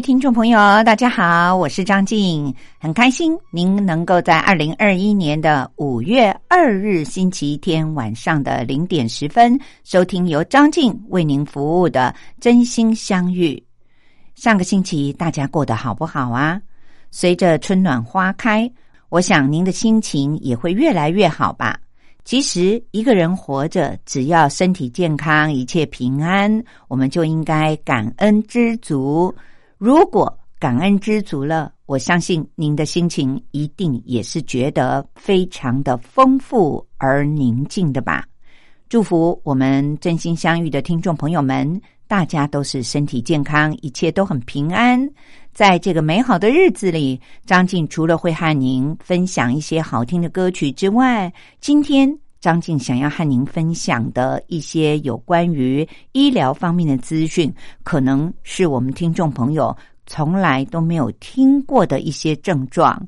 听众朋友，大家好，我是张静，很开心您能够在二零二一年的五月二日星期天晚上的零点十分收听由张静为您服务的《真心相遇》。上个星期大家过得好不好啊？随着春暖花开，我想您的心情也会越来越好吧。其实一个人活着，只要身体健康、一切平安，我们就应该感恩知足。如果感恩知足了，我相信您的心情一定也是觉得非常的丰富而宁静的吧。祝福我们真心相遇的听众朋友们，大家都是身体健康，一切都很平安。在这个美好的日子里，张静除了会和您分享一些好听的歌曲之外，今天张静想要和您分享的一些有关于医疗方面的资讯，可能是我们听众朋友从来都没有听过的一些症状。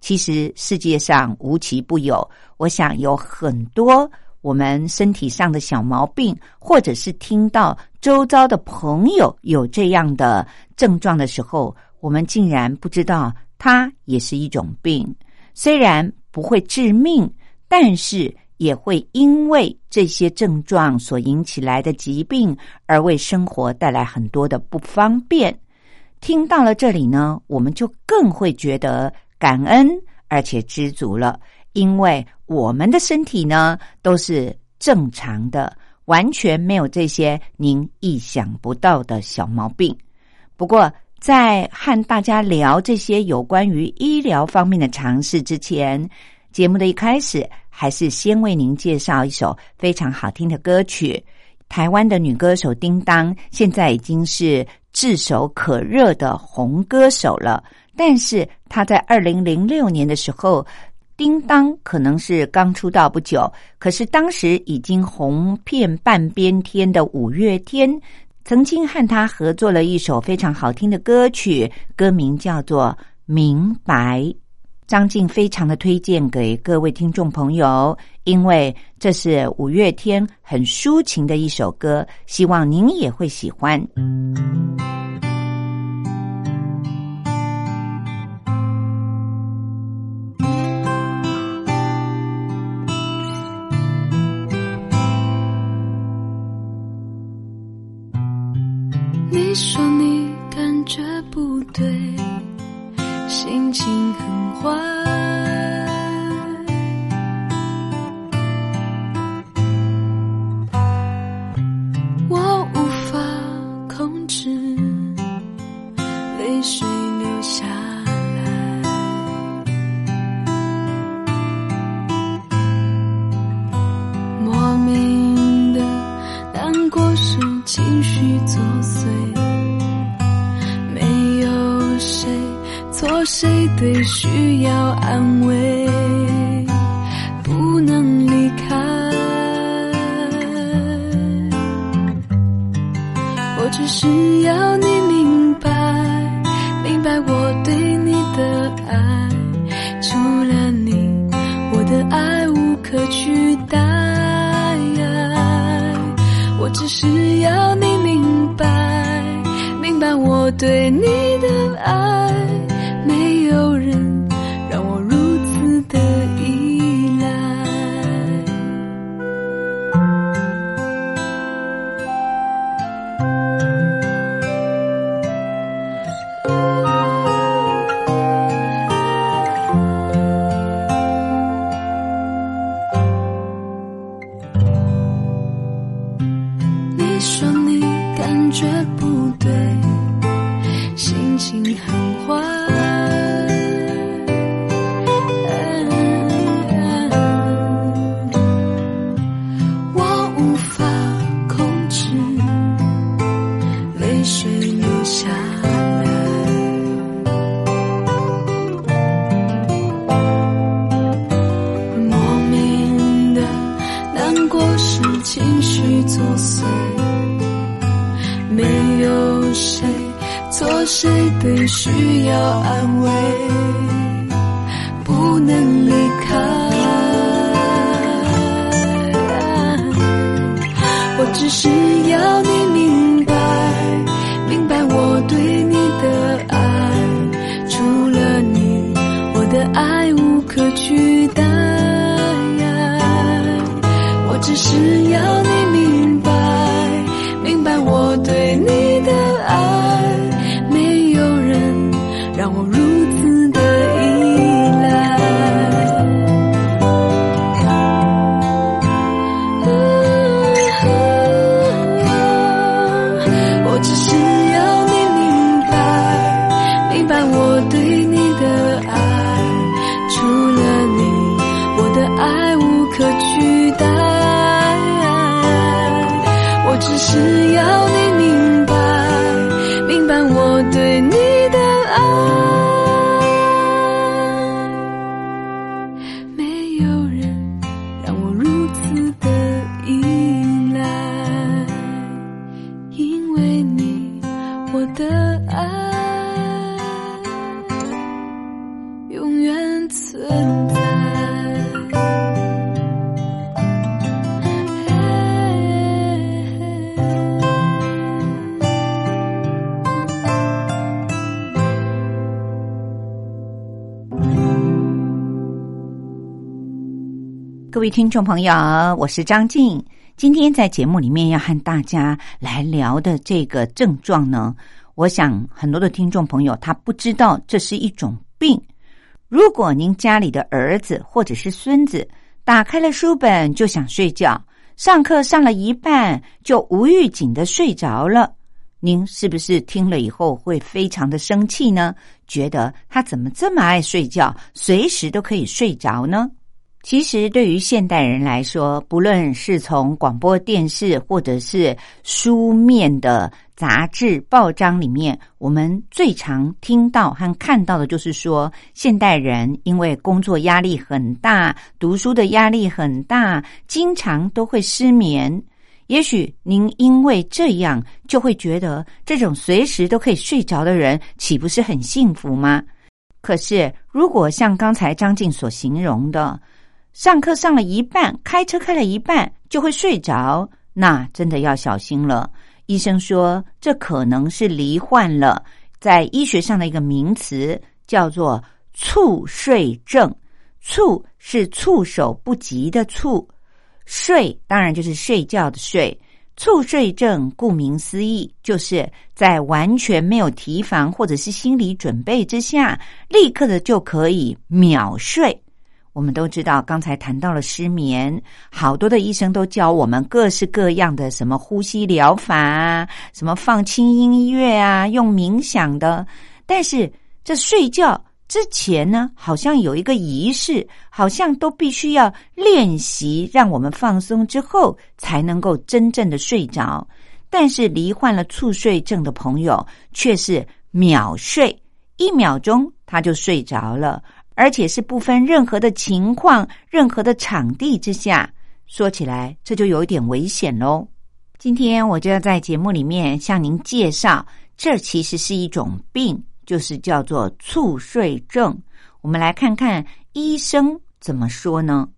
其实世界上无奇不有，我想有很多我们身体上的小毛病，或者是听到周遭的朋友有这样的症状的时候，我们竟然不知道它也是一种病。虽然不会致命，但是。也会因为这些症状所引起来的疾病，而为生活带来很多的不方便。听到了这里呢，我们就更会觉得感恩，而且知足了，因为我们的身体呢都是正常的，完全没有这些您意想不到的小毛病。不过，在和大家聊这些有关于医疗方面的尝试之前，节目的一开始。还是先为您介绍一首非常好听的歌曲。台湾的女歌手叮当现在已经是炙手可热的红歌手了，但是她在二零零六年的时候，叮当可能是刚出道不久，可是当时已经红遍半边天的五月天，曾经和她合作了一首非常好听的歌曲，歌名叫做《明白》。张静非常的推荐给各位听众朋友，因为这是五月天很抒情的一首歌，希望您也会喜欢。只是要位听众朋友，我是张静。今天在节目里面要和大家来聊的这个症状呢，我想很多的听众朋友他不知道这是一种病。如果您家里的儿子或者是孙子打开了书本就想睡觉，上课上了一半就无预警的睡着了，您是不是听了以后会非常的生气呢？觉得他怎么这么爱睡觉，随时都可以睡着呢？其实，对于现代人来说，不论是从广播电视，或者是书面的杂志、报章里面，我们最常听到和看到的，就是说，现代人因为工作压力很大，读书的压力很大，经常都会失眠。也许您因为这样，就会觉得这种随时都可以睡着的人，岂不是很幸福吗？可是，如果像刚才张静所形容的，上课上了一半，开车开了一半就会睡着，那真的要小心了。医生说，这可能是罹患了在医学上的一个名词，叫做猝睡症。猝是措手不及的猝，睡当然就是睡觉的睡。猝睡症顾名思义，就是在完全没有提防或者是心理准备之下，立刻的就可以秒睡。我们都知道，刚才谈到了失眠，好多的医生都教我们各式各样的什么呼吸疗法啊，什么放轻音乐啊，用冥想的。但是这睡觉之前呢，好像有一个仪式，好像都必须要练习，让我们放松之后才能够真正的睡着。但是罹患了猝睡症的朋友却是秒睡，一秒钟他就睡着了。而且是不分任何的情况、任何的场地之下，说起来这就有点危险喽。今天我就要在节目里面向您介绍，这其实是一种病，就是叫做猝睡症。我们来看看医生怎么说呢？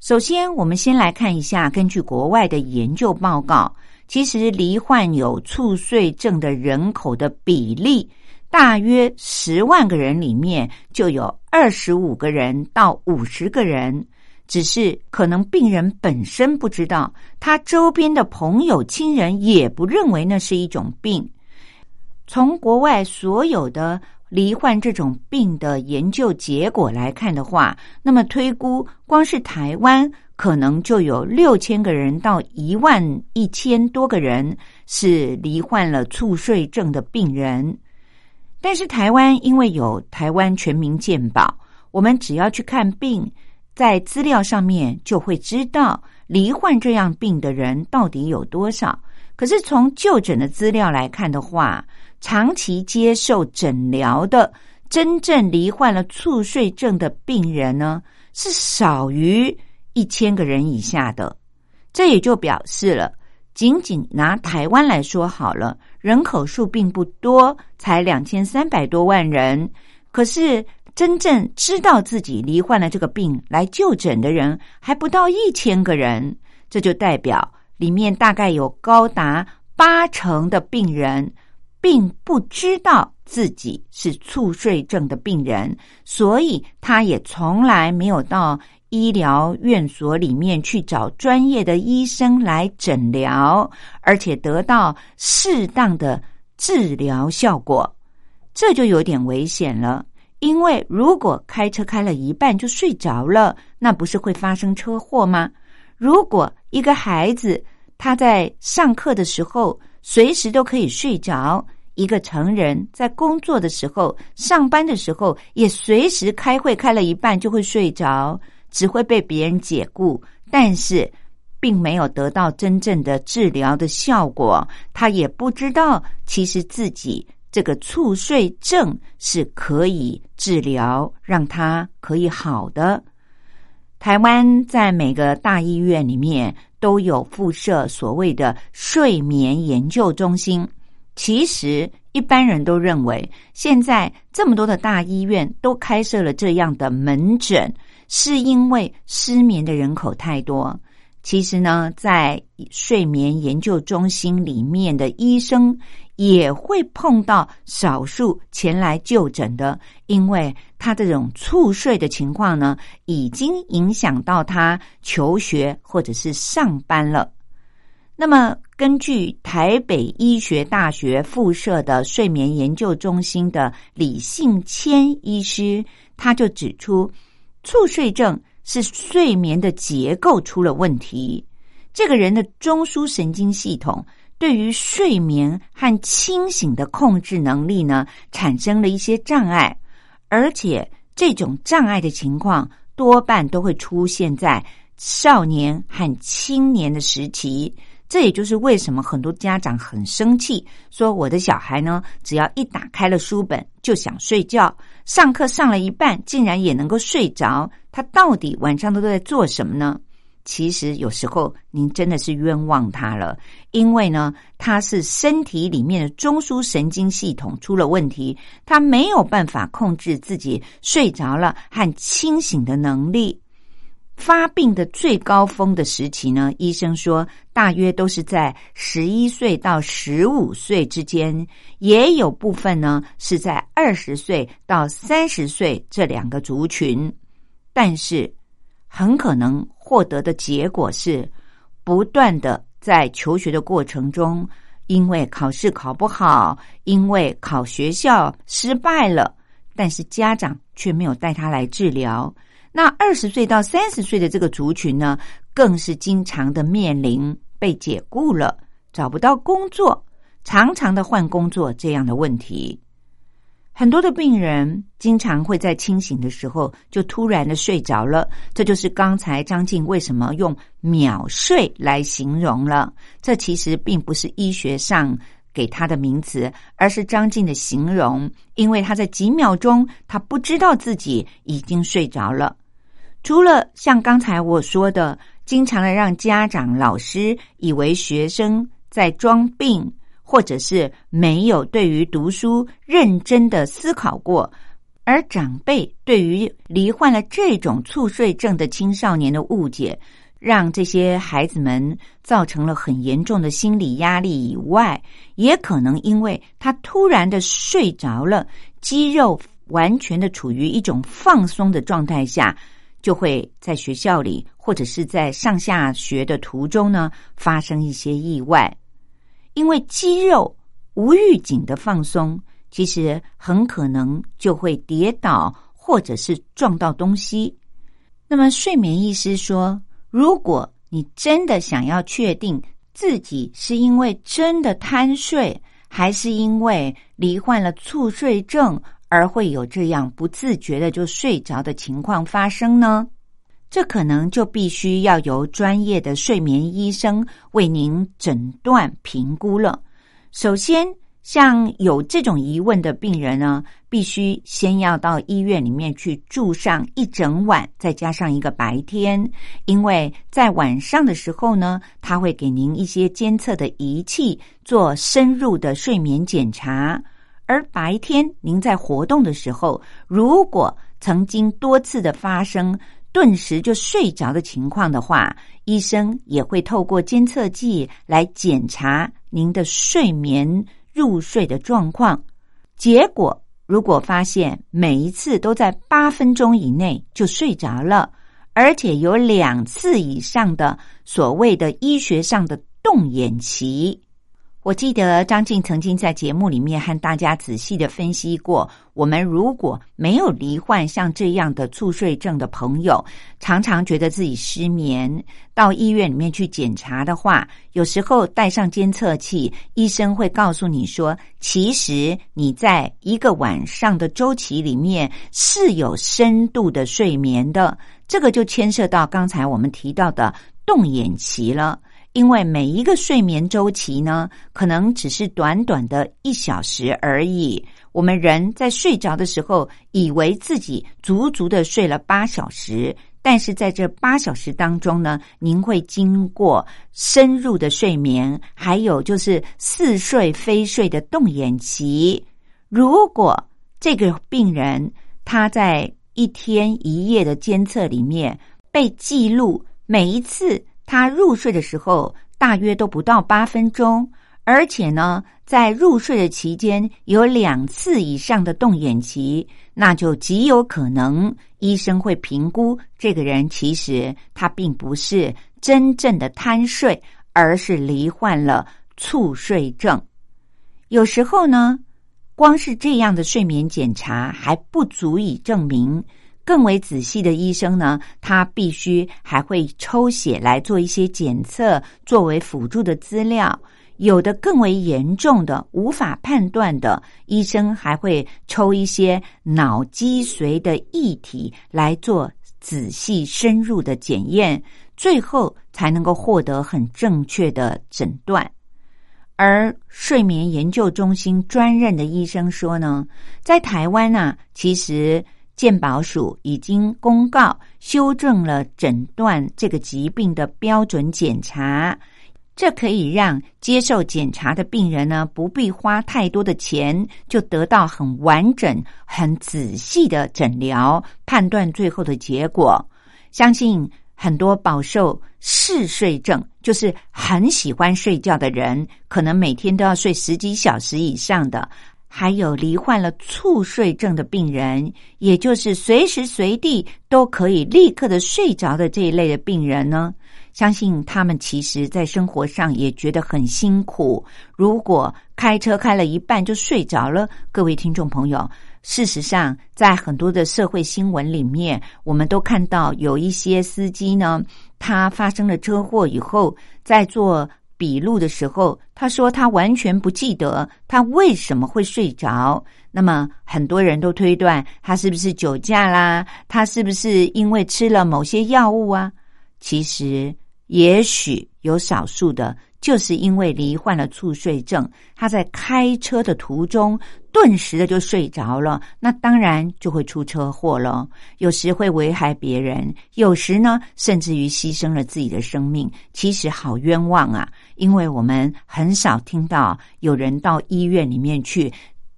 首先，我们先来看一下，根据国外的研究报告，其实罹患有猝睡症的人口的比例。大约十万个人里面就有二十五个人到五十个人，只是可能病人本身不知道，他周边的朋友、亲人也不认为那是一种病。从国外所有的罹患这种病的研究结果来看的话，那么推估光是台湾可能就有六千个人到一万一千多个人是罹患了猝睡症的病人。但是台湾因为有台湾全民健保，我们只要去看病，在资料上面就会知道罹患这样病的人到底有多少。可是从就诊的资料来看的话，长期接受诊疗的真正罹患了猝睡症的病人呢，是少于一千个人以下的。这也就表示了，仅仅拿台湾来说好了，人口数并不多，才两千三百多万人。可是真正知道自己罹患了这个病来就诊的人还不到一千个人，这就代表。里面大概有高达八成的病人，并不知道自己是猝睡症的病人，所以他也从来没有到医疗院所里面去找专业的医生来诊疗，而且得到适当的治疗效果。这就有点危险了，因为如果开车开了一半就睡着了，那不是会发生车祸吗？如果一个孩子他在上课的时候随时都可以睡着，一个成人在工作的时候、上班的时候也随时开会开了一半就会睡着，只会被别人解雇，但是并没有得到真正的治疗的效果。他也不知道，其实自己这个猝睡症是可以治疗，让他可以好的。台湾在每个大医院里面都有附设所谓的睡眠研究中心。其实一般人都认为，现在这么多的大医院都开设了这样的门诊，是因为失眠的人口太多。其实呢，在睡眠研究中心里面的医生也会碰到少数前来就诊的，因为他这种猝睡的情况呢，已经影响到他求学或者是上班了。那么，根据台北医学大学附设的睡眠研究中心的李信谦医师，他就指出，猝睡症。是睡眠的结构出了问题，这个人的中枢神经系统对于睡眠和清醒的控制能力呢，产生了一些障碍，而且这种障碍的情况多半都会出现在少年和青年的时期。这也就是为什么很多家长很生气，说我的小孩呢，只要一打开了书本就想睡觉，上课上了一半竟然也能够睡着，他到底晚上都在做什么呢？其实有时候您真的是冤枉他了，因为呢，他是身体里面的中枢神经系统出了问题，他没有办法控制自己睡着了和清醒的能力。发病的最高峰的时期呢，医生说大约都是在十一岁到十五岁之间，也有部分呢是在二十岁到三十岁这两个族群，但是很可能获得的结果是，不断的在求学的过程中，因为考试考不好，因为考学校失败了，但是家长却没有带他来治疗。那二十岁到三十岁的这个族群呢，更是经常的面临被解雇了、找不到工作、常常的换工作这样的问题。很多的病人经常会在清醒的时候就突然的睡着了，这就是刚才张静为什么用秒睡来形容了。这其实并不是医学上给他的名词，而是张静的形容，因为他在几秒钟，他不知道自己已经睡着了。除了像刚才我说的，经常的让家长、老师以为学生在装病，或者是没有对于读书认真的思考过，而长辈对于罹患了这种猝睡症的青少年的误解，让这些孩子们造成了很严重的心理压力以外，也可能因为他突然的睡着了，肌肉完全的处于一种放松的状态下。就会在学校里，或者是在上下学的途中呢，发生一些意外。因为肌肉无预警的放松，其实很可能就会跌倒，或者是撞到东西。那么，睡眠医师说，如果你真的想要确定自己是因为真的贪睡，还是因为罹患了猝睡症而会有这样不自觉的就睡着的情况发生呢？这可能就必须要由专业的睡眠医生为您诊断评估了。首先，像有这种疑问的病人呢，必须先要到医院里面去住上一整晚，再加上一个白天，因为在晚上的时候呢，他会给您一些监测的仪器做深入的睡眠检查，而白天您在活动的时候，如果曾经多次的发生。顿时就睡着的情况的话，医生也会透过监测器来检查您的睡眠入睡的状况。结果如果发现每一次都在八分钟以内就睡着了，而且有两次以上的所谓的医学上的动眼期。我记得张静曾经在节目里面和大家仔细的分析过，我们如果没有罹患像这样的猝睡症的朋友，常常觉得自己失眠，到医院里面去检查的话，有时候带上监测器，医生会告诉你说，其实你在一个晚上的周期里面是有深度的睡眠的，这个就牵涉到刚才我们提到的动眼期了。因为每一个睡眠周期呢，可能只是短短的一小时而已。我们人在睡着的时候，以为自己足足的睡了八小时，但是在这八小时当中呢，您会经过深入的睡眠，还有就是似睡非睡的动眼期。如果这个病人他在一天一夜的监测里面被记录每一次。他入睡的时候大约都不到八分钟，而且呢，在入睡的期间有两次以上的动眼期，那就极有可能医生会评估这个人其实他并不是真正的贪睡，而是罹患了猝睡症。有时候呢，光是这样的睡眠检查还不足以证明。更为仔细的医生呢，他必须还会抽血来做一些检测，作为辅助的资料。有的更为严重的、无法判断的，医生还会抽一些脑脊髓的液体来做仔细深入的检验，最后才能够获得很正确的诊断。而睡眠研究中心专任的医生说呢，在台湾呢，其实。健保署已经公告修正了诊断这个疾病的标准检查，这可以让接受检查的病人呢不必花太多的钱，就得到很完整、很仔细的诊疗，判断最后的结果。相信很多饱受嗜睡症，就是很喜欢睡觉的人，可能每天都要睡十几小时以上的。还有罹患了猝睡症的病人，也就是随时随地都可以立刻的睡着的这一类的病人呢，相信他们其实在生活上也觉得很辛苦。如果开车开了一半就睡着了，各位听众朋友，事实上在很多的社会新闻里面，我们都看到有一些司机呢，他发生了车祸以后，在做。笔录的时候，他说他完全不记得他为什么会睡着。那么很多人都推断他是不是酒驾啦？他是不是因为吃了某些药物啊？其实，也许有少数的。就是因为罹患了猝睡症，他在开车的途中顿时的就睡着了，那当然就会出车祸了。有时会危害别人，有时呢，甚至于牺牲了自己的生命。其实好冤枉啊！因为我们很少听到有人到医院里面去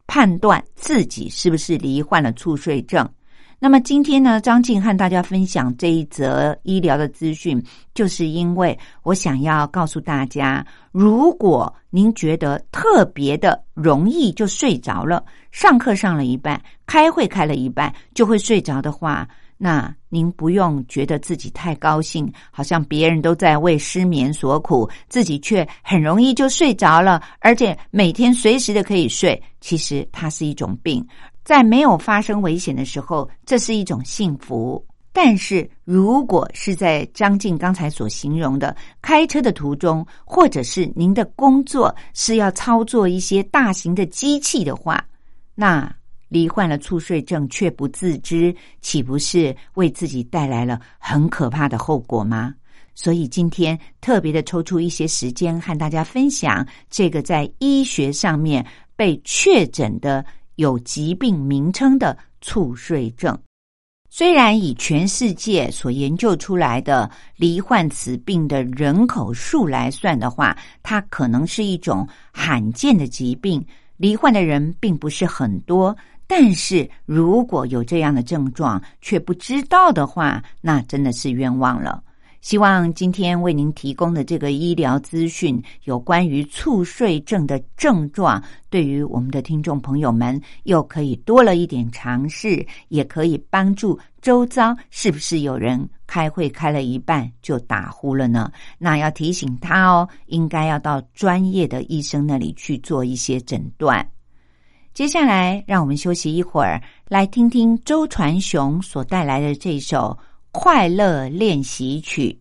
判断自己是不是罹患了猝睡症。那么今天呢，张静和大家分享这一则医疗的资讯，就是因为我想要告诉大家，如果您觉得特别的容易就睡着了，上课上了一半，开会开了一半就会睡着的话，那您不用觉得自己太高兴，好像别人都在为失眠所苦，自己却很容易就睡着了，而且每天随时的可以睡，其实它是一种病。在没有发生危险的时候，这是一种幸福。但是如果是在张静刚才所形容的开车的途中，或者是您的工作是要操作一些大型的机器的话，那罹患了猝睡症却不自知，岂不是为自己带来了很可怕的后果吗？所以今天特别的抽出一些时间和大家分享这个在医学上面被确诊的有疾病名称的猝睡症。虽然以全世界所研究出来的罹患此病的人口数来算的话，它可能是一种罕见的疾病，罹患的人并不是很多。但是如果有这样的症状却不知道的话，那真的是冤枉了。希望今天为您提供的这个医疗资讯，有关于猝睡症的症状，对于我们的听众朋友们，又可以多了一点尝试，也可以帮助周遭是不是有人开会开了一半就打呼了呢？那要提醒他哦，应该要到专业的医生那里去做一些诊断。接下来，让我们休息一会儿，来听听周传雄所带来的这首。快乐练习曲。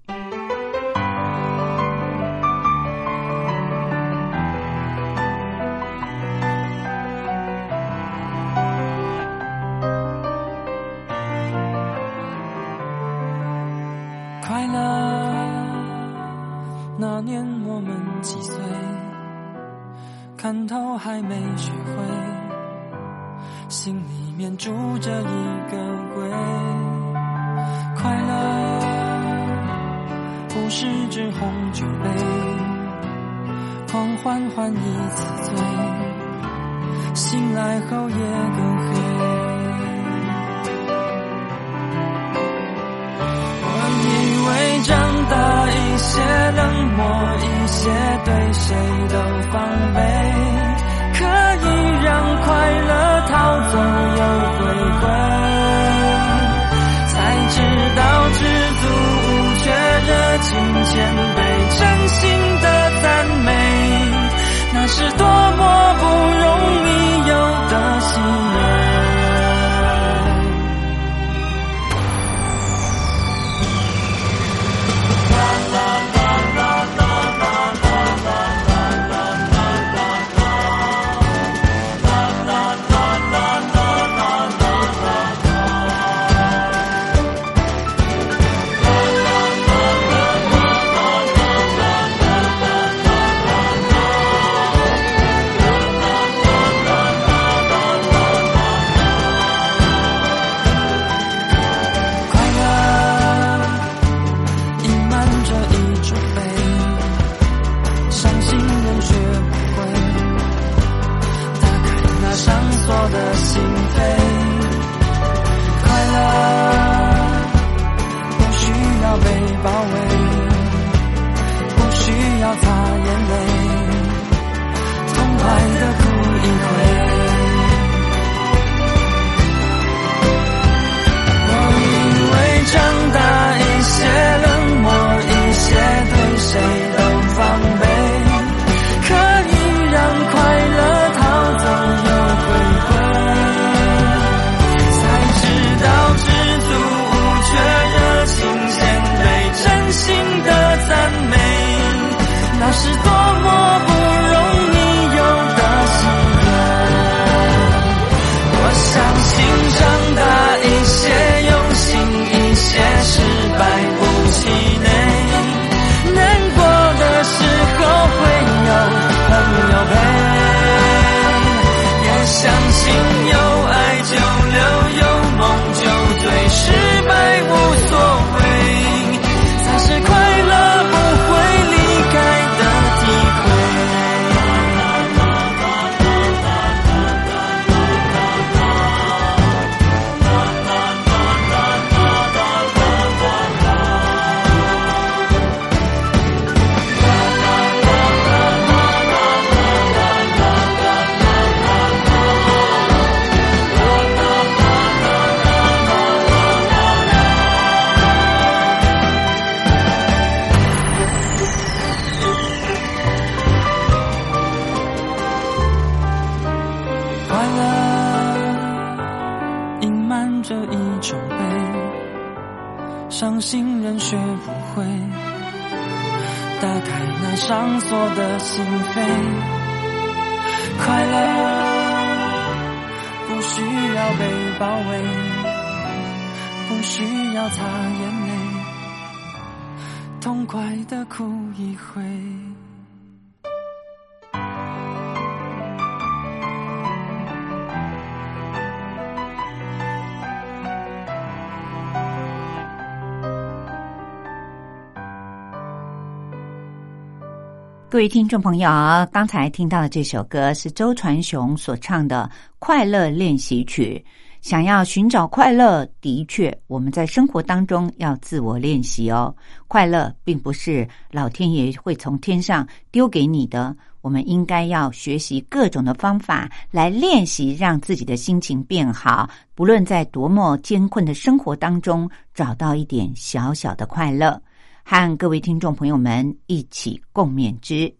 各位听众朋友，刚才听到的这首歌是周传雄所唱的《快乐练习曲》。想要寻找快乐，的确，我们在生活当中要自我练习哦。快乐并不是老天爷会从天上丢给你的，我们应该要学习各种的方法来练习，让自己的心情变好。不论在多么艰困的生活当中，找到一点小小的快乐。和各位听众朋友们一起共勉之。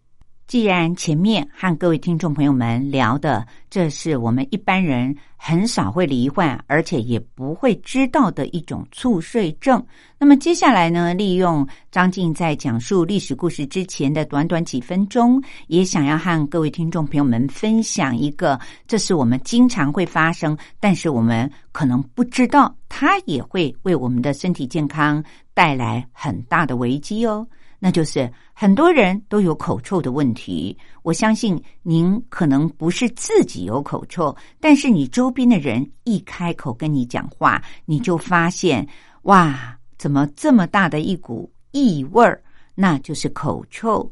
既然前面和各位听众朋友们聊的，这是我们一般人很少会罹患，而且也不会知道的一种猝睡症。那么接下来呢，利用张静在讲述历史故事之前的短短几分钟，也想要和各位听众朋友们分享一个，这是我们经常会发生，但是我们可能不知道，它也会为我们的身体健康带来很大的危机哦。那就是很多人都有口臭的问题。我相信您可能不是自己有口臭，但是你周边的人一开口跟你讲话，你就发现哇，怎么这么大的一股异味儿？那就是口臭。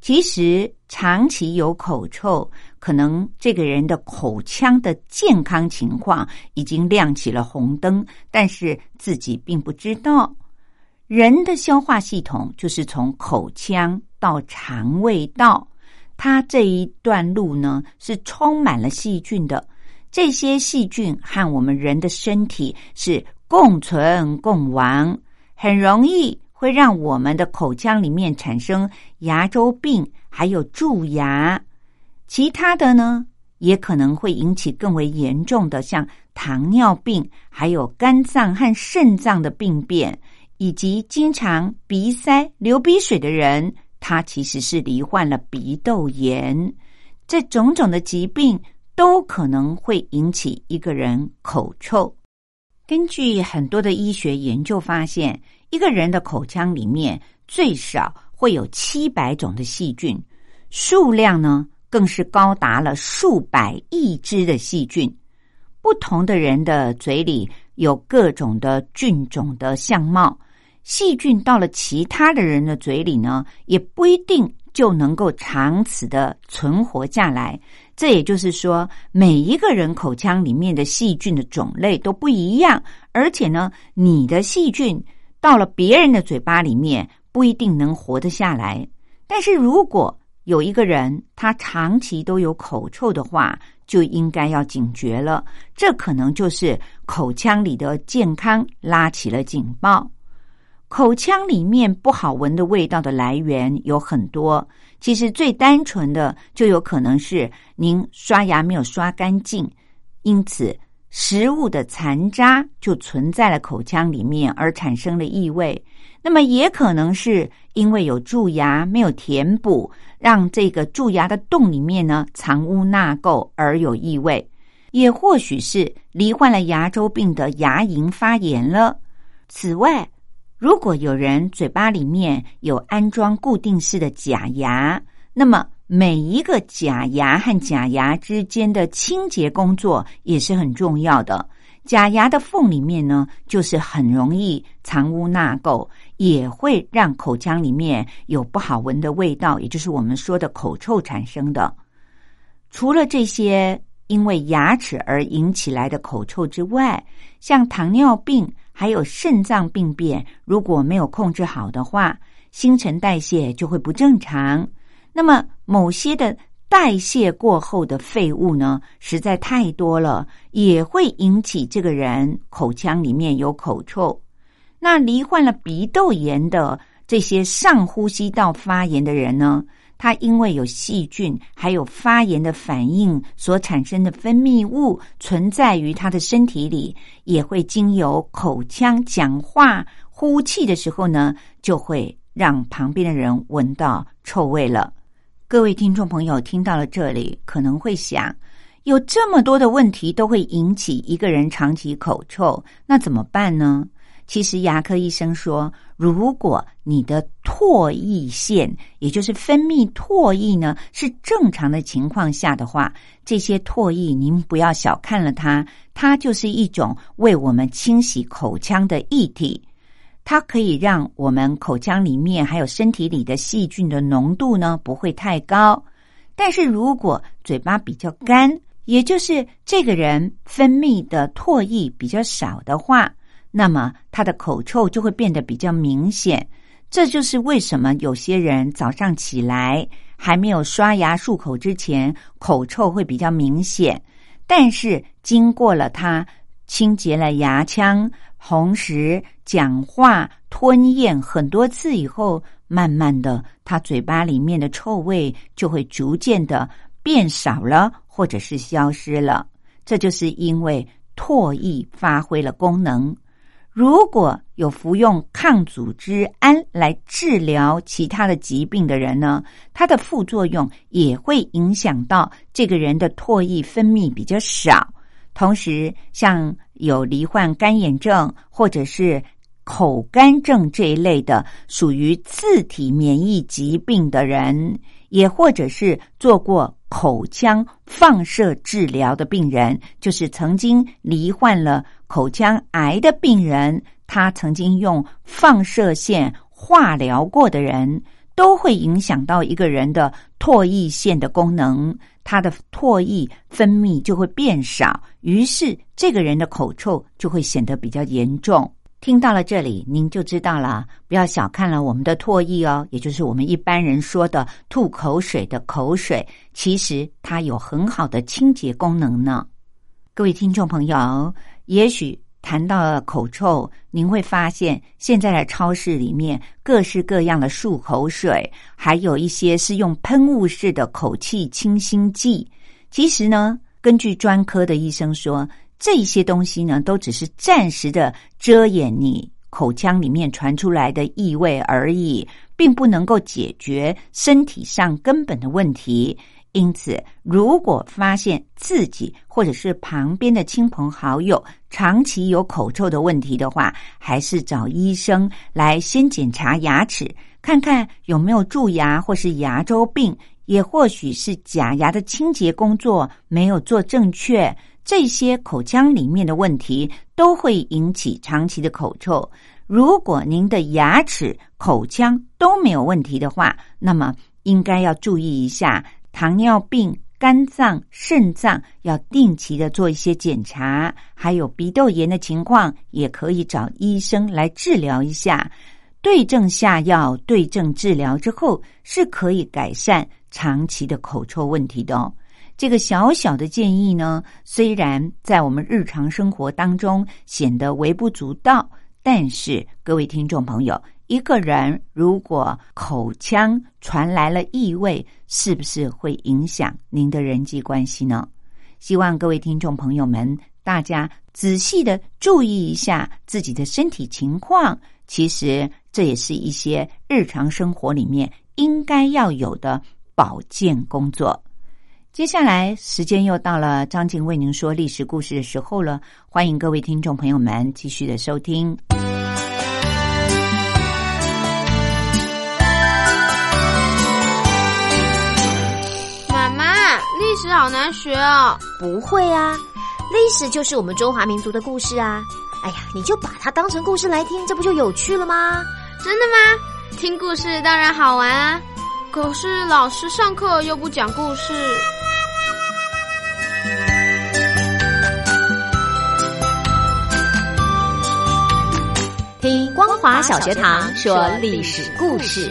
其实长期有口臭，可能这个人的口腔的健康情况已经亮起了红灯，但是自己并不知道。人的消化系统就是从口腔到肠胃道，它这一段路呢是充满了细菌的。这些细菌和我们人的身体是共存共亡，很容易会让我们的口腔里面产生牙周病，还有蛀牙。其他的呢，也可能会引起更为严重的，像糖尿病，还有肝脏和肾脏的病变。以及经常鼻塞、流鼻水的人，他其实是罹患了鼻窦炎。这种种的疾病都可能会引起一个人口臭。根据很多的医学研究发现，一个人的口腔里面最少会有七百种的细菌，数量呢更是高达了数百亿只的细菌。不同的人的嘴里有各种的菌种的相貌。细菌到了其他的人的嘴里呢，也不一定就能够长此的存活下来。这也就是说，每一个人口腔里面的细菌的种类都不一样，而且呢，你的细菌到了别人的嘴巴里面不一定能活得下来。但是如果有一个人他长期都有口臭的话，就应该要警觉了，这可能就是口腔里的健康拉起了警报。口腔里面不好闻的味道的来源有很多，其实最单纯的就有可能是您刷牙没有刷干净，因此食物的残渣就存在了口腔里面而产生了异味。那么也可能是因为有蛀牙没有填补，让这个蛀牙的洞里面呢藏污纳垢而有异味，也或许是罹患了牙周病的牙龈发炎了。此外，如果有人嘴巴里面有安装固定式的假牙，那么每一个假牙和假牙之间的清洁工作也是很重要的。假牙的缝里面呢，就是很容易藏污纳垢，也会让口腔里面有不好闻的味道，也就是我们说的口臭产生的。除了这些因为牙齿而引起来的口臭之外，像糖尿病。还有肾脏病变，如果没有控制好的话，新陈代谢就会不正常。那么，某些的代谢过后的废物呢，实在太多了，也会引起这个人口腔里面有口臭。那罹患了鼻窦炎的这些上呼吸道发炎的人呢？它因为有细菌，还有发炎的反应所产生的分泌物存在于他的身体里，也会经由口腔讲话呼气的时候呢，就会让旁边的人闻到臭味了。各位听众朋友，听到了这里，可能会想，有这么多的问题都会引起一个人长期口臭，那怎么办呢？其实牙科医生说，如果你的唾液腺，也就是分泌唾液呢，是正常的情况下的话，这些唾液您不要小看了它，它就是一种为我们清洗口腔的液体。它可以让我们口腔里面还有身体里的细菌的浓度呢不会太高，但是如果嘴巴比较干，也就是这个人分泌的唾液比较少的话，那么他的口臭就会变得比较明显。这就是为什么有些人早上起来还没有刷牙漱口之前，口臭会比较明显，但是经过了他清洁了牙腔。同时，讲话吞咽很多次以后，慢慢的，他嘴巴里面的臭味就会逐渐的变少了，或者是消失了。这就是因为唾液发挥了功能。如果有服用抗组织胺来治疗其他的疾病的人呢，它的副作用也会影响到这个人的唾液分泌比较少。同时，像有罹患干眼症或者是口干症这一类的，属于自体免疫疾病的人，也或者是做过口腔放射治疗的病人，就是曾经罹患了口腔癌的病人，他曾经用放射线化疗过的人，都会影响到一个人的唾液腺的功能。他的唾液分泌就会变少，于是这个人的口臭就会显得比较严重。听到了这里，您就知道了，不要小看了我们的唾液哦，也就是我们一般人说的吐口水的口水，其实它有很好的清洁功能呢。各位听众朋友，也许。谈到了口臭，您会发现现在的超市里面各式各样的漱口水，还有一些是用喷雾式的口气清新剂。其实呢，根据专科的医生说，这些东西呢都只是暂时的遮掩你口腔里面传出来的异味而已，并不能够解决身体上根本的问题。因此，如果发现自己或者是旁边的亲朋好友长期有口臭的问题的话，还是找医生来先检查牙齿，看看有没有蛀牙或是牙周病，也或许是假牙的清洁工作没有做正确。这些口腔里面的问题都会引起长期的口臭。如果您的牙齿、口腔都没有问题的话，那么应该要注意一下。糖尿病、肝脏、肾脏要定期的做一些检查，还有鼻窦炎的情况，也可以找医生来治疗一下。对症下药、对症治疗之后，是可以改善长期的口臭问题的哦。这个小小的建议呢，虽然在我们日常生活当中显得微不足道，但是各位听众朋友。一个人如果口腔传来了异味，是不是会影响您的人际关系呢？希望各位听众朋友们，大家仔细的注意一下自己的身体情况。其实这也是一些日常生活里面应该要有的保健工作。接下来时间又到了张静为您说历史故事的时候了，欢迎各位听众朋友们继续的收听。妈妈历史好难学哦，不会啊，历史就是我们中华民族的故事啊。哎呀，你就把它当成故事来听，这不就有趣了吗？真的吗？听故事当然好玩啊，可是老师上课又不讲故事。听光华小学堂说历史故事。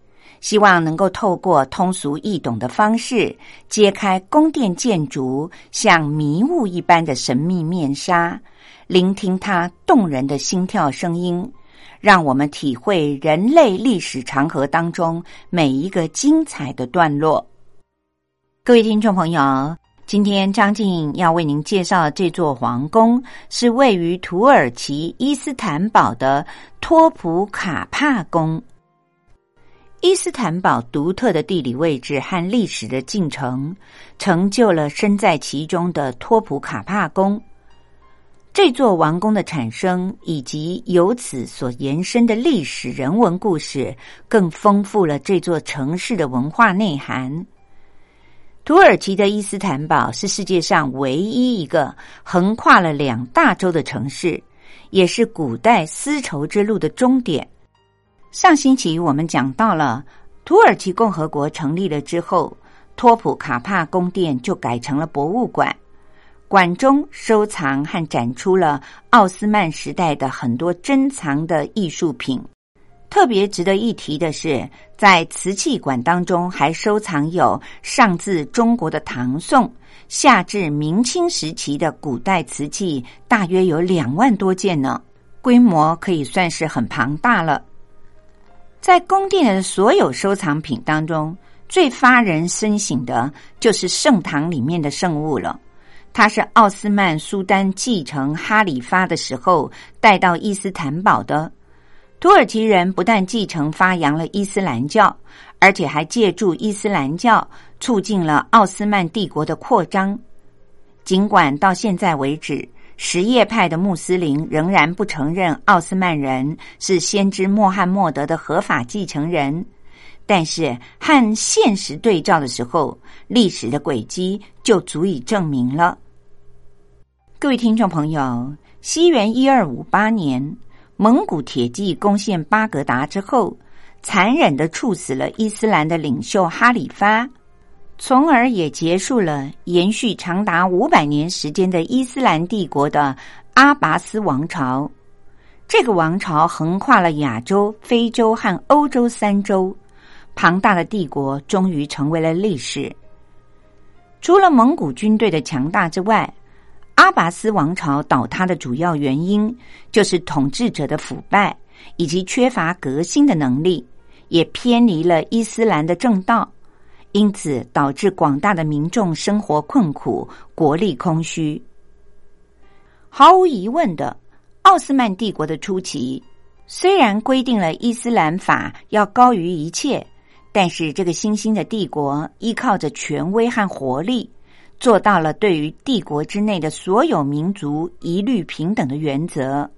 希望能够透过通俗易懂的方式，揭开宫殿建筑像迷雾一般的神秘面纱，聆听它动人的心跳声音，让我们体会人类历史长河当中每一个精彩的段落。各位听众朋友，今天张静要为您介绍的这座皇宫，是位于土耳其伊斯坦堡的托普卡帕宫。伊斯坦堡独特的地理位置和历史的进程，成就了身在其中的托普卡帕宫。这座王宫的产生以及由此所延伸的历史人文故事，更丰富了这座城市的文化内涵。土耳其的伊斯坦堡是世界上唯一一个横跨了两大洲的城市，也是古代丝绸之路的终点。上星期我们讲到了土耳其共和国成立了之后，托普卡帕宫殿就改成了博物馆。馆中收藏和展出了奥斯曼时代的很多珍藏的艺术品。特别值得一提的是，在瓷器馆当中还收藏有上自中国的唐宋、下至明清时期的古代瓷器，大约有两万多件呢，规模可以算是很庞大了。在宫殿的所有收藏品当中，最发人深省的就是圣堂里面的圣物了。它是奥斯曼苏丹继承哈里发的时候带到伊斯坦堡的。土耳其人不但继承发扬了伊斯兰教，而且还借助伊斯兰教促进了奥斯曼帝国的扩张。尽管到现在为止，什叶派的穆斯林仍然不承认奥斯曼人是先知穆罕默德的合法继承人，但是和现实对照的时候，历史的轨迹就足以证明了。各位听众朋友，西元一二五八年，蒙古铁骑攻陷巴格达之后，残忍的处死了伊斯兰的领袖哈里发。从而也结束了延续长达五百年时间的伊斯兰帝国的阿拔斯王朝。这个王朝横跨了亚洲、非洲和欧洲三洲，庞大的帝国终于成为了历史。除了蒙古军队的强大之外，阿拔斯王朝倒塌的主要原因就是统治者的腐败以及缺乏革新的能力，也偏离了伊斯兰的正道。因此，导致广大的民众生活困苦，国力空虚。毫无疑问的，奥斯曼帝国的初期虽然规定了伊斯兰法要高于一切，但是这个新兴的帝国依靠着权威和活力，做到了对于帝国之内的所有民族一律平等的原则，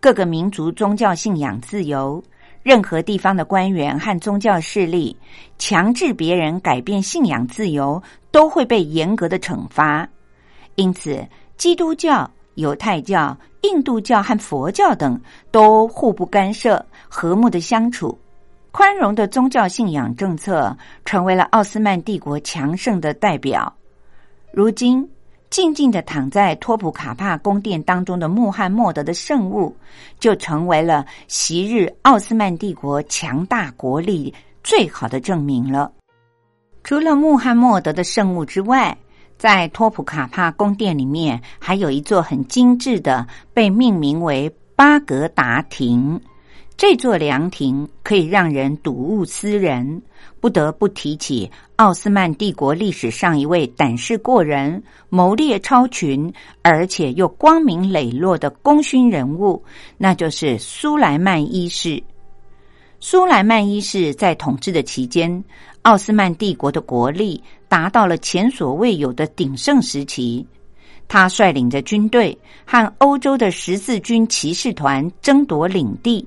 各个民族宗教信仰自由。任何地方的官员和宗教势力强制别人改变信仰自由，都会被严格的惩罚。因此，基督教、犹太教、印度教和佛教等都互不干涉，和睦的相处。宽容的宗教信仰政策成为了奥斯曼帝国强盛的代表。如今。静静的躺在托普卡帕宫殿当中的穆罕默德的圣物，就成为了昔日奥斯曼帝国强大国力最好的证明了。除了穆罕默德的圣物之外，在托普卡帕宫殿里面还有一座很精致的，被命名为巴格达亭。这座凉亭可以让人睹物思人，不得不提起奥斯曼帝国历史上一位胆识过人、谋略超群，而且又光明磊落的功勋人物，那就是苏莱曼一世。苏莱曼一世在统治的期间，奥斯曼帝国的国力达到了前所未有的鼎盛时期。他率领着军队和欧洲的十字军骑士团争夺领地。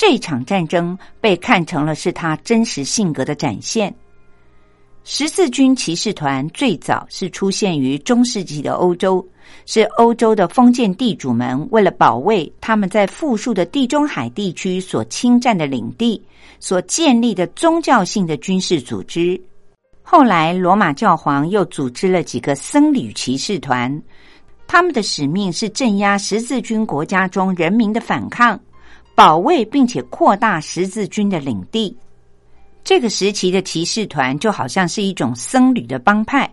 这场战争被看成了是他真实性格的展现。十字军骑士团最早是出现于中世纪的欧洲，是欧洲的封建地主们为了保卫他们在富庶的地中海地区所侵占的领地所建立的宗教性的军事组织。后来，罗马教皇又组织了几个僧侣骑士团，他们的使命是镇压十字军国家中人民的反抗。保卫并且扩大十字军的领地。这个时期的骑士团就好像是一种僧侣的帮派，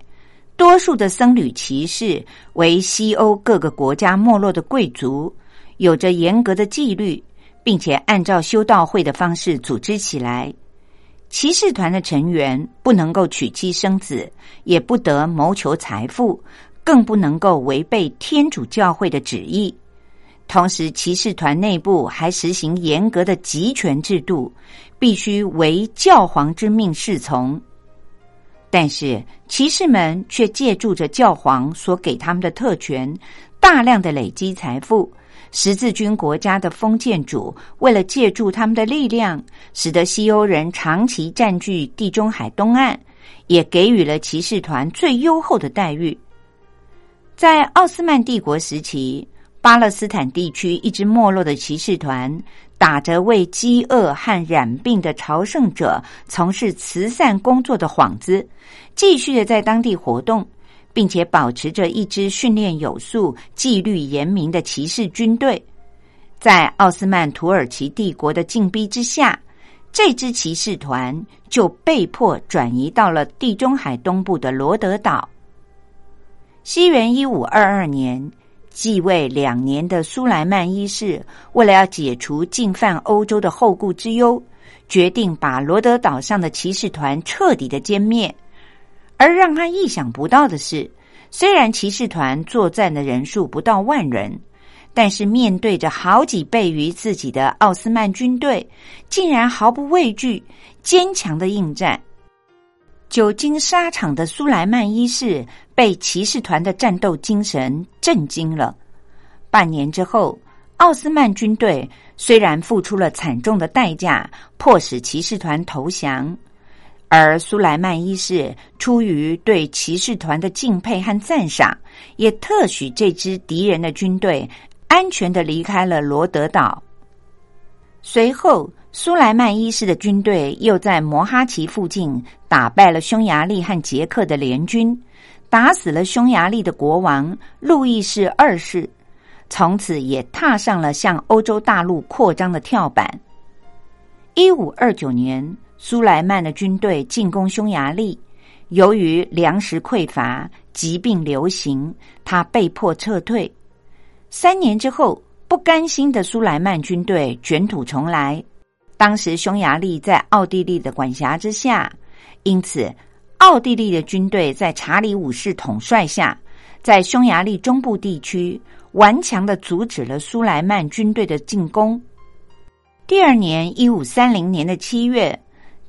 多数的僧侣骑士为西欧各个国家没落的贵族，有着严格的纪律，并且按照修道会的方式组织起来。骑士团的成员不能够娶妻生子，也不得谋求财富，更不能够违背天主教会的旨意。同时，骑士团内部还实行严格的集权制度，必须为教皇之命侍从。但是，骑士们却借助着教皇所给他们的特权，大量的累积财富。十字军国家的封建主为了借助他们的力量，使得西欧人长期占据地中海东岸，也给予了骑士团最优厚的待遇。在奥斯曼帝国时期。巴勒斯坦地区一支没落的骑士团，打着为饥饿和染病的朝圣者从事慈善工作的幌子，继续的在当地活动，并且保持着一支训练有素、纪律严明的骑士军队。在奥斯曼土耳其帝国的禁逼之下，这支骑士团就被迫转移到了地中海东部的罗德岛。西元一五二二年，继位两年的苏莱曼一世，为了要解除进犯欧洲的后顾之忧，决定把罗德岛上的骑士团彻底的歼灭。而让他意想不到的是，虽然骑士团作战的人数不到万人。但是面对着好几倍于自己的奥斯曼军队，竟然毫不畏惧，坚强的应战。久经沙场的苏莱曼一世被骑士团的战斗精神震惊了。半年之后，奥斯曼军队虽然付出了惨重的代价，迫使骑士团投降，而苏莱曼一世出于对骑士团的敬佩和赞赏，也特许这支敌人的军队。安全的离开了罗德岛。随后，苏莱曼一世的军队又在摩哈奇附近打败了匈牙利和捷克的联军，打死了匈牙利的国王路易士二世，从此也踏上了向欧洲大陆扩张的跳板。一五二九年，苏莱曼的军队进攻匈牙利，由于粮食匮乏、疾病流行，他被迫撤退。三年之后，不甘心的苏莱曼军队卷土重来。当时匈牙利在奥地利的管辖之下，因此奥地利的军队在查理五世统帅下，在匈牙利中部地区顽强的阻止了苏莱曼军队的进攻。第二年，一五三零年的七月，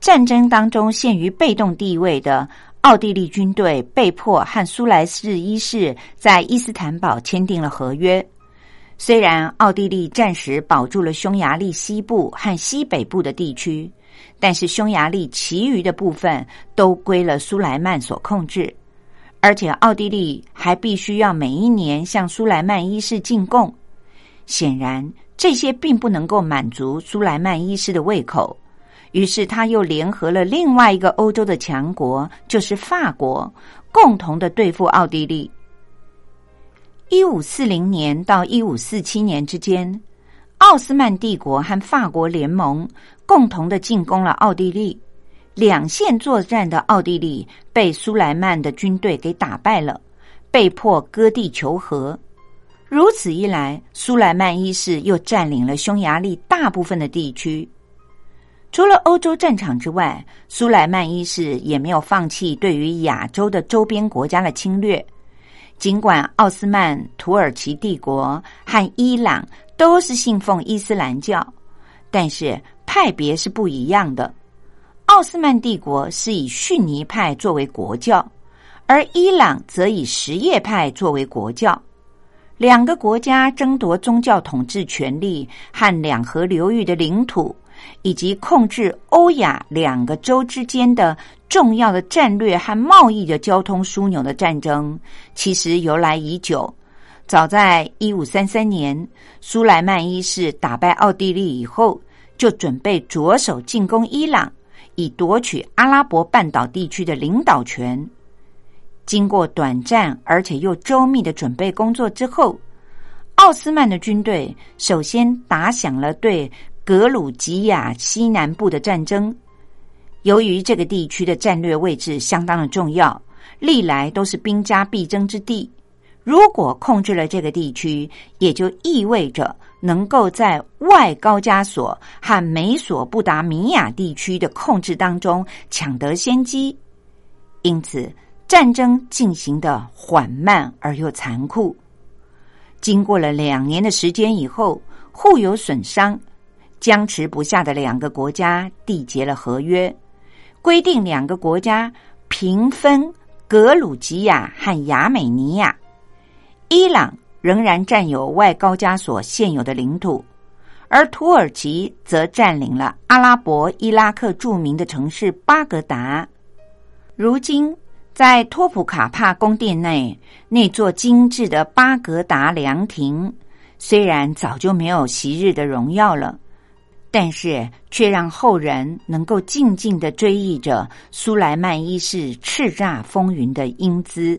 战争当中陷于被动地位的。奥地利军队被迫和苏莱士一世在伊斯坦堡签订了合约。虽然奥地利暂时保住了匈牙利西部和西北部的地区，但是匈牙利其余的部分都归了苏莱曼所控制，而且奥地利还必须要每一年向苏莱曼一世进贡。显然，这些并不能够满足苏莱曼一世的胃口。于是，他又联合了另外一个欧洲的强国，就是法国，共同的对付奥地利。一五四零年到一五四七年之间，奥斯曼帝国和法国联盟共同的进攻了奥地利。两线作战的奥地利被苏莱曼的军队给打败了，被迫割地求和。如此一来，苏莱曼一世又占领了匈牙利大部分的地区。除了欧洲战场之外，苏莱曼一世也没有放弃对于亚洲的周边国家的侵略。尽管奥斯曼土耳其帝国和伊朗都是信奉伊斯兰教，但是派别是不一样的。奥斯曼帝国是以逊尼派作为国教，而伊朗则以什叶派作为国教。两个国家争夺宗教统治权力和两河流域的领土。以及控制欧亚两个洲之间的重要的战略和贸易的交通枢纽的战争，其实由来已久。早在一五三三年，苏莱曼一世打败奥地利以后，就准备着手进攻伊朗，以夺取阿拉伯半岛地区的领导权。经过短暂而且又周密的准备工作之后，奥斯曼的军队首先打响了对。格鲁吉亚西南部的战争，由于这个地区的战略位置相当的重要，历来都是兵家必争之地。如果控制了这个地区，也就意味着能够在外高加索和美索不达米亚地区的控制当中抢得先机。因此，战争进行的缓慢而又残酷。经过了两年的时间以后，互有损伤。僵持不下的两个国家缔结了合约，规定两个国家平分格鲁吉亚和亚美尼亚。伊朗仍然占有外高加索现有的领土，而土耳其则占领了阿拉伯伊拉克著名的城市巴格达。如今，在托普卡帕宫殿内那座精致的巴格达凉亭，虽然早就没有昔日的荣耀了。但是，却让后人能够静静的追忆着苏莱曼一世叱咤风云的英姿。